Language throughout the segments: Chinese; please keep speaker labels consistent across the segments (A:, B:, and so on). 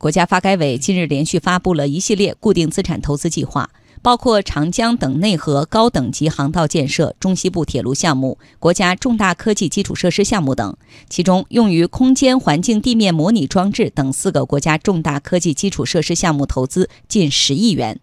A: 国家发改委近日连续发布了一系列固定资产投资计划，包括长江等内河高等级航道建设、中西部铁路项目、国家重大科技基础设施项目等。其中，用于空间环境地面模拟装置等四个国家重大科技基础设施项目投资近十亿元。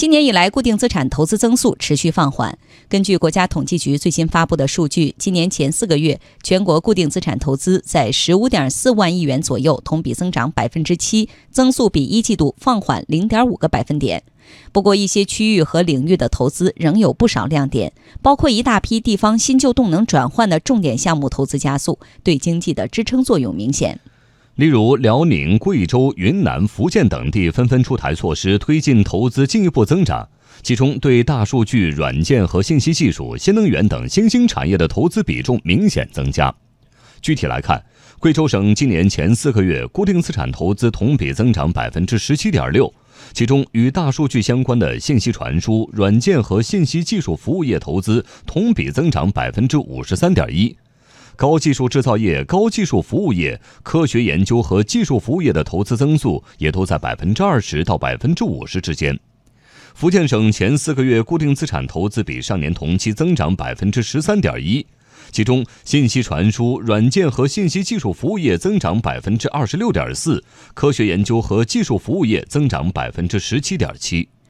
A: 今年以来，固定资产投资增速持续放缓。根据国家统计局最新发布的数据，今年前四个月，全国固定资产投资在十五点四万亿元左右，同比增长百分之七，增速比一季度放缓零点五个百分点。不过，一些区域和领域的投资仍有不少亮点，包括一大批地方新旧动能转换的重点项目投资加速，对经济的支撑作用明显。
B: 例如，辽宁、贵州、云南、福建等地纷纷出台措施，推进投资进一步增长。其中，对大数据、软件和信息技术、新能源等新兴产业的投资比重明显增加。具体来看，贵州省今年前四个月固定资产投资同比增长百分之十七点六，其中与大数据相关的信息传输、软件和信息技术服务业投资同比增长百分之五十三点一。高技术制造业、高技术服务业、科学研究和技术服务业的投资增速也都在百分之二十到百分之五十之间。福建省前四个月固定资产投资比上年同期增长百分之十三点一，其中信息传输、软件和信息技术服务业增长百分之二十六点四，科学研究和技术服务业增长百分之十七点七。